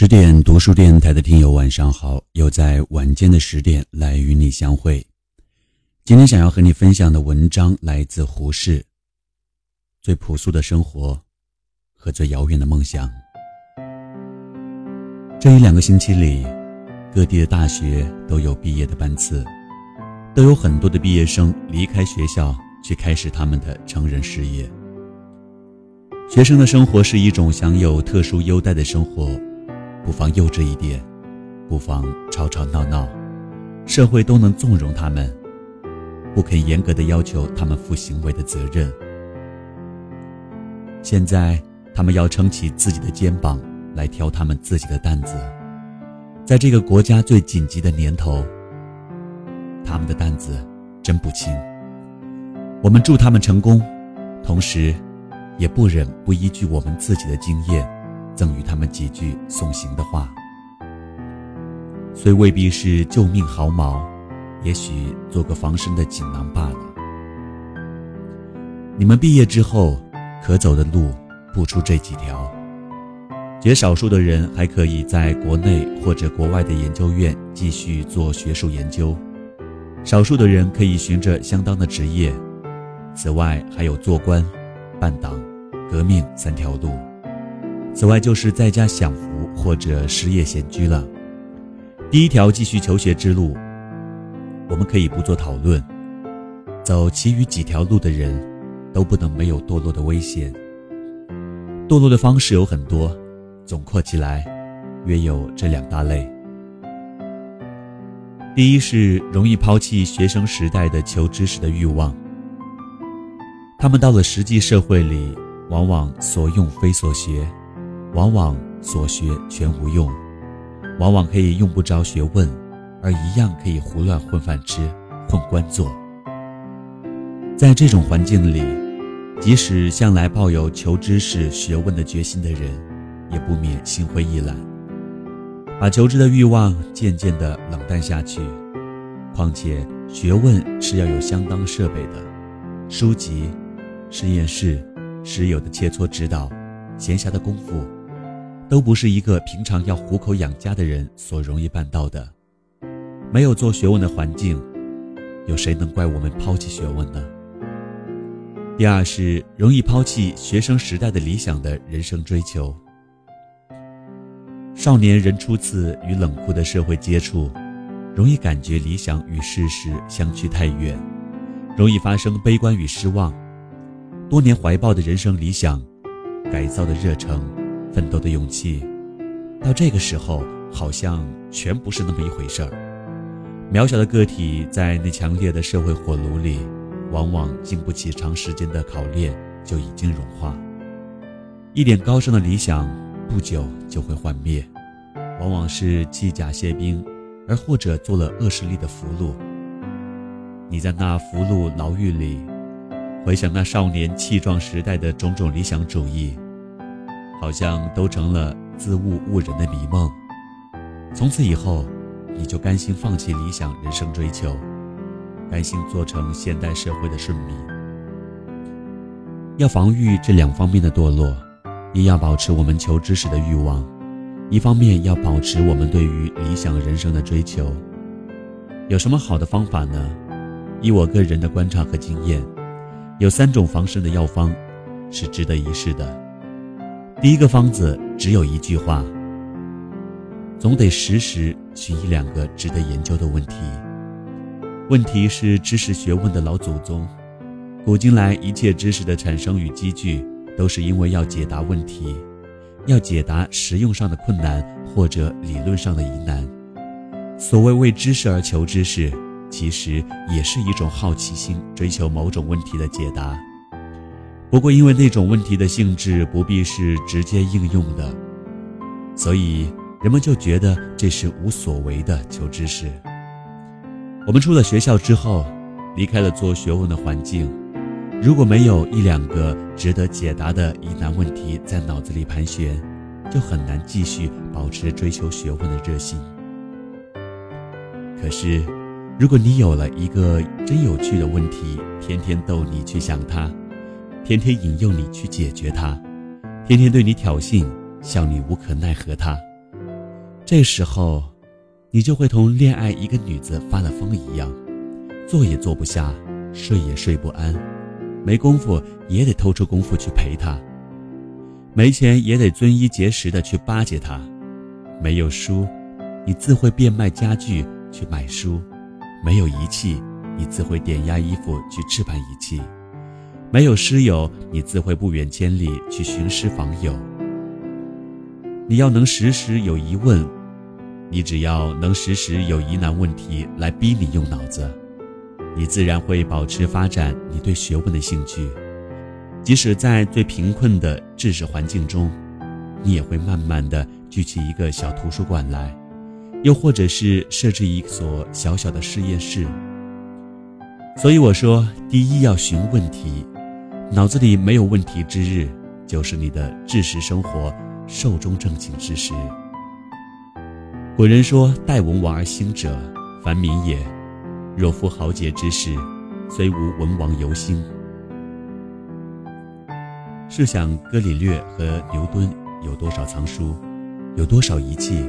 十点读书电台的听友，晚上好！又在晚间的十点来与你相会。今天想要和你分享的文章来自胡适。最朴素的生活和最遥远的梦想。这一两个星期里，各地的大学都有毕业的班次，都有很多的毕业生离开学校去开始他们的成人事业。学生的生活是一种享有特殊优待的生活。不妨幼稚一点，不妨吵吵闹闹，社会都能纵容他们，不肯严格的要求他们负行为的责任。现在，他们要撑起自己的肩膀来挑他们自己的担子，在这个国家最紧急的年头，他们的担子真不轻。我们祝他们成功，同时，也不忍不依据我们自己的经验。赠予他们几句送行的话，虽未必是救命毫毛，也许做个防身的锦囊罢了。你们毕业之后，可走的路不出这几条。绝少数的人还可以在国内或者国外的研究院继续做学术研究，少数的人可以寻着相当的职业。此外，还有做官、办党、革命三条路。此外，就是在家享福或者失业闲居了。第一条继续求学之路，我们可以不做讨论。走其余几条路的人，都不能没有堕落的危险。堕落的方式有很多，总括起来，约有这两大类。第一是容易抛弃学生时代的求知识的欲望，他们到了实际社会里，往往所用非所学。往往所学全无用，往往可以用不着学问，而一样可以胡乱混饭吃、混官做。在这种环境里，即使向来抱有求知识、学问的决心的人，也不免心灰意懒，把求知的欲望渐渐地冷淡下去。况且，学问是要有相当设备的，书籍、实验室、师友的切磋指导、闲暇的功夫。都不是一个平常要糊口养家的人所容易办到的。没有做学问的环境，有谁能怪我们抛弃学问呢？第二是容易抛弃学生时代的理想的人生追求。少年人初次与冷酷的社会接触，容易感觉理想与事实相去太远，容易发生悲观与失望。多年怀抱的人生理想，改造的热诚。奋斗的勇气，到这个时候好像全不是那么一回事儿。渺小的个体在那强烈的社会火炉里，往往经不起长时间的考炼，就已经融化。一点高尚的理想，不久就会幻灭，往往是弃甲谢兵，而或者做了恶势力的俘虏。你在那俘虏牢狱里，回想那少年气壮时代的种种理想主义。好像都成了自误误人的迷梦。从此以后，你就甘心放弃理想人生追求，甘心做成现代社会的顺民。要防御这两方面的堕落，一要保持我们求知识的欲望，一方面要保持我们对于理想人生的追求。有什么好的方法呢？以我个人的观察和经验，有三种防身的药方，是值得一试的。第一个方子只有一句话：总得时时寻一两个值得研究的问题。问题是知识学问的老祖宗，古今来一切知识的产生与积聚，都是因为要解答问题，要解答实用上的困难或者理论上的疑难。所谓为知识而求知识，其实也是一种好奇心，追求某种问题的解答。不过，因为那种问题的性质不必是直接应用的，所以人们就觉得这是无所谓的求知识。我们出了学校之后，离开了做学问的环境，如果没有一两个值得解答的疑难问题在脑子里盘旋，就很难继续保持追求学问的热心。可是，如果你有了一个真有趣的问题，天天逗你去想它。天天引诱你去解决它，天天对你挑衅，笑你无可奈何。它，这时候，你就会同恋爱一个女子发了疯一样，坐也坐不下，睡也睡不安，没工夫也得偷出功夫去陪她，没钱也得遵衣节食的去巴结她，没有书，你自会变卖家具去买书，没有仪器，你自会点压衣服去置办仪器。没有师友，你自会不远千里去寻师访友。你要能时时有疑问，你只要能时时有疑难问题来逼你用脑子，你自然会保持发展你对学问的兴趣。即使在最贫困的知识环境中，你也会慢慢的聚起一个小图书馆来，又或者是设置一所小小的实验室。所以我说，第一要寻问题。脑子里没有问题之日，就是你的知识生活寿终正寝之时。古人说：“待文王而兴者，凡民也。若夫豪杰之士，虽无文王犹兴。”试想，哥里略和牛顿有多少藏书，有多少仪器？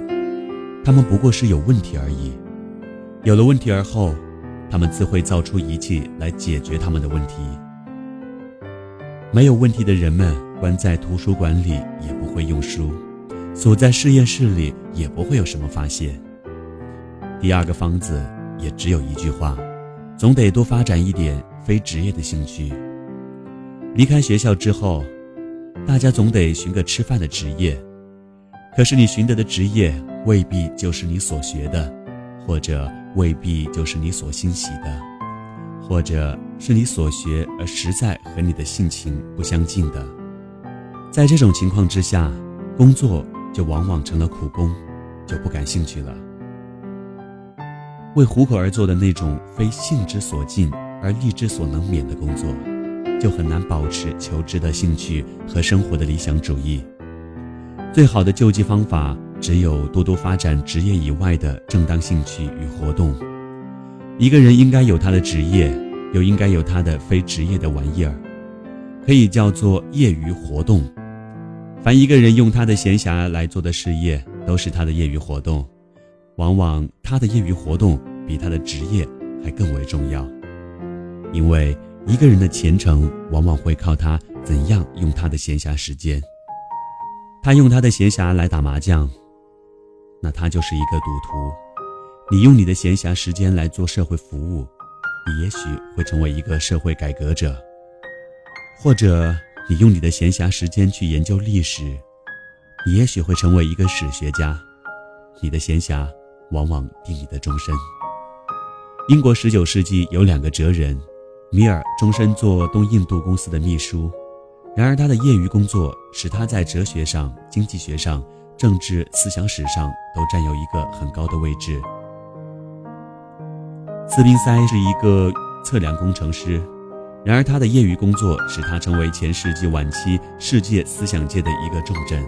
他们不过是有问题而已。有了问题而后，他们自会造出仪器来解决他们的问题。没有问题的人们关在图书馆里也不会用书，锁在实验室里也不会有什么发现。第二个方子也只有一句话：总得多发展一点非职业的兴趣。离开学校之后，大家总得寻个吃饭的职业，可是你寻得的职业未必就是你所学的，或者未必就是你所欣喜的。或者是你所学而实在和你的性情不相近的，在这种情况之下，工作就往往成了苦工，就不感兴趣了。为糊口而做的那种非性之所尽而力之所能免的工作，就很难保持求知的兴趣和生活的理想主义。最好的救济方法，只有多多发展职业以外的正当兴趣与活动。一个人应该有他的职业，又应该有他的非职业的玩意儿，可以叫做业余活动。凡一个人用他的闲暇来做的事业，都是他的业余活动。往往他的业余活动比他的职业还更为重要，因为一个人的前程往往会靠他怎样用他的闲暇时间。他用他的闲暇来打麻将，那他就是一个赌徒。你用你的闲暇时间来做社会服务，你也许会成为一个社会改革者；或者你用你的闲暇时间去研究历史，你也许会成为一个史学家。你的闲暇往往定你的终身。英国十九世纪有两个哲人，米尔终身做东印度公司的秘书，然而他的业余工作使他在哲学上、经济学上、政治思想史上都占有一个很高的位置。斯宾塞是一个测量工程师，然而他的业余工作使他成为前世纪晚期世界思想界的一个重镇。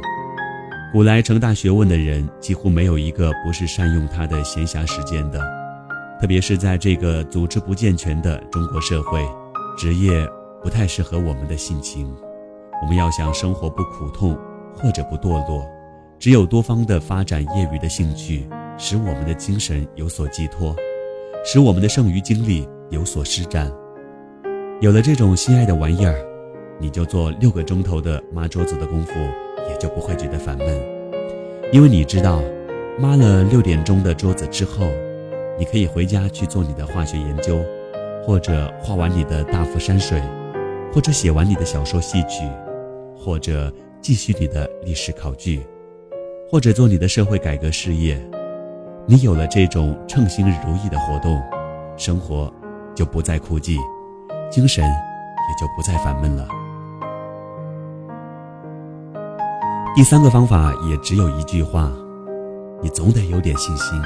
古来成大学问的人几乎没有一个不是善用他的闲暇时间的，特别是在这个组织不健全的中国社会，职业不太适合我们的性情。我们要想生活不苦痛或者不堕落，只有多方的发展业余的兴趣，使我们的精神有所寄托。使我们的剩余精力有所施展。有了这种心爱的玩意儿，你就做六个钟头的抹桌子的功夫，也就不会觉得烦闷。因为你知道，抹了六点钟的桌子之后，你可以回家去做你的化学研究，或者画完你的大幅山水，或者写完你的小说戏曲，或者继续你的历史考据，或者做你的社会改革事业。你有了这种称心如意的活动，生活就不再枯寂，精神也就不再烦闷了。第三个方法也只有一句话：你总得有点信心。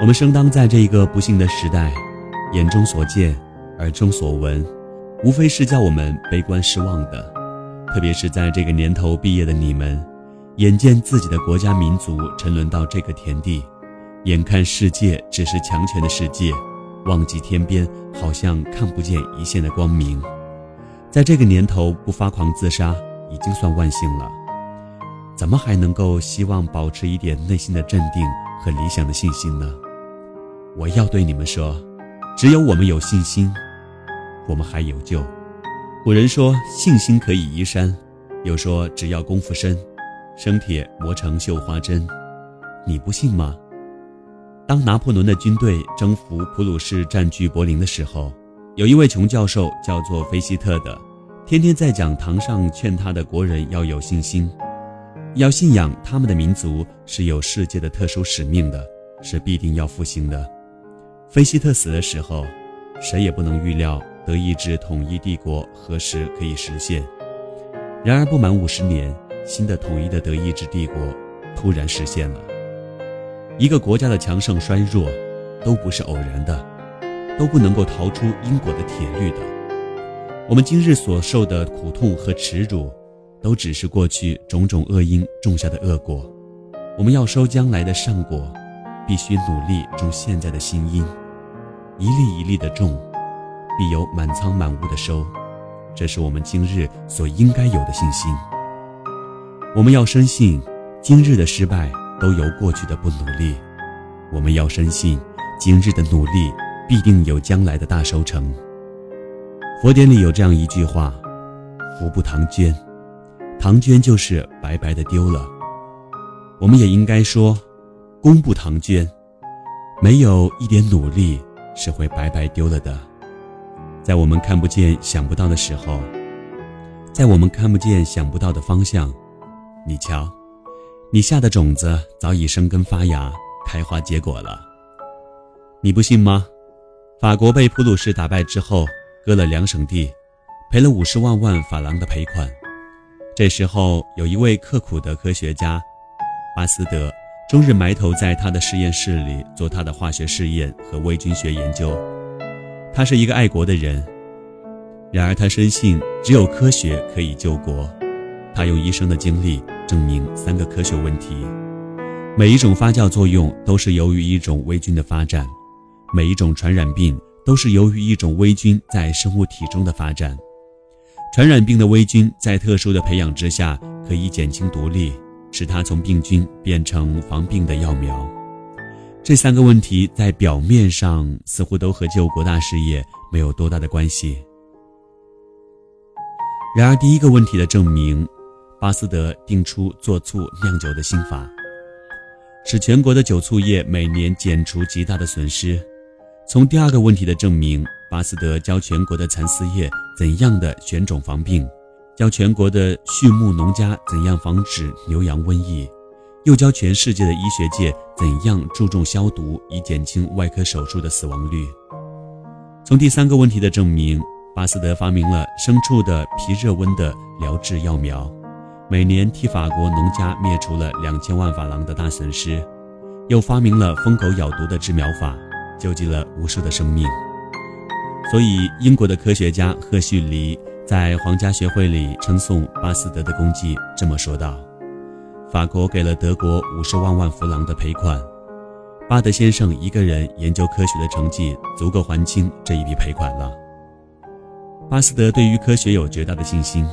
我们生当在这一个不幸的时代，眼中所见，耳中所闻，无非是叫我们悲观失望的。特别是在这个年头毕业的你们。眼见自己的国家民族沉沦到这个田地，眼看世界只是强权的世界，忘记天边好像看不见一线的光明。在这个年头不发狂自杀已经算万幸了。怎么还能够希望保持一点内心的镇定和理想的信心呢？我要对你们说，只有我们有信心，我们还有救。古人说信心可以移山，又说只要功夫深，生铁磨成绣花针。你不信吗？当拿破仑的军队征服普鲁士、占据柏林的时候，有一位穷教授叫做菲希特的，天天在讲堂上劝他的国人要有信心。要信仰他们的民族是有世界的特殊使命的，是必定要复兴的。菲希特死的时候，谁也不能预料德意志统一帝国何时可以实现。然而不满五十年，新的统一的德意志帝国突然实现了。一个国家的强盛衰弱，都不是偶然的，都不能够逃出因果的铁律的。我们今日所受的苦痛和耻辱。都只是过去种种恶因种下的恶果，我们要收将来的善果，必须努力种现在的新因，一粒一粒的种，必有满仓满屋的收，这是我们今日所应该有的信心。我们要深信，今日的失败都由过去的不努力；我们要深信，今日的努力必定有将来的大收成。佛典里有这样一句话：“福不唐捐。”唐捐就是白白的丢了，我们也应该说，功不唐捐，没有一点努力是会白白丢了的。在我们看不见、想不到的时候，在我们看不见、想不到的方向，你瞧，你下的种子早已生根发芽、开花结果了。你不信吗？法国被普鲁士打败之后，割了两省地，赔了五十万万法郎的赔款。这时候，有一位刻苦的科学家，巴斯德，终日埋头在他的实验室里做他的化学试验和微菌学研究。他是一个爱国的人，然而他深信只有科学可以救国。他用一生的经历证明三个科学问题：每一种发酵作用都是由于一种微菌的发展；每一种传染病都是由于一种微菌在生物体中的发展。传染病的微菌在特殊的培养之下，可以减轻毒力，使它从病菌变成防病的药苗。这三个问题在表面上似乎都和救国大事业没有多大的关系。然而，第一个问题的证明，巴斯德定出做醋酿酒的新法，使全国的酒醋业每年减除极大的损失。从第二个问题的证明。巴斯德教全国的蚕丝业怎样的选种防病，教全国的畜牧农家怎样防止牛羊瘟疫，又教全世界的医学界怎样注重消毒，以减轻外科手术的死亡率。从第三个问题的证明，巴斯德发明了牲畜的皮热温的疗治药苗，每年替法国农家灭除了两千万法郎的大损失，又发明了疯狗咬毒的治疗法，救济了无数的生命。所以，英国的科学家赫胥黎在皇家学会里称颂巴斯德的功绩，这么说道：“法国给了德国五十万万弗朗的赔款，巴德先生一个人研究科学的成绩足够还清这一笔赔款了。”巴斯德对于科学有绝大的信心，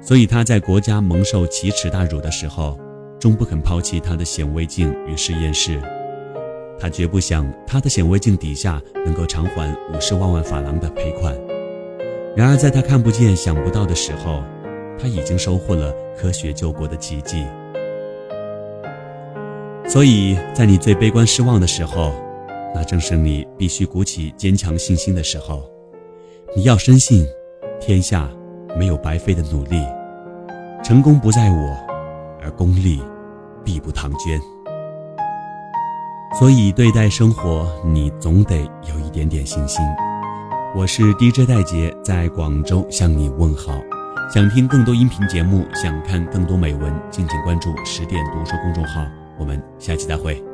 所以他在国家蒙受奇耻大辱的时候，终不肯抛弃他的显微镜与实验室。他绝不想他的显微镜底下能够偿还五十万万法郎的赔款。然而，在他看不见、想不到的时候，他已经收获了科学救国的奇迹。所以在你最悲观失望的时候，那正是你必须鼓起坚强信心的时候。你要深信，天下没有白费的努力，成功不在我，而功利必不唐捐。所以，对待生活，你总得有一点点信心。我是 DJ 戴杰，在广州向你问好。想听更多音频节目，想看更多美文，敬请关注十点读书公众号。我们下期再会。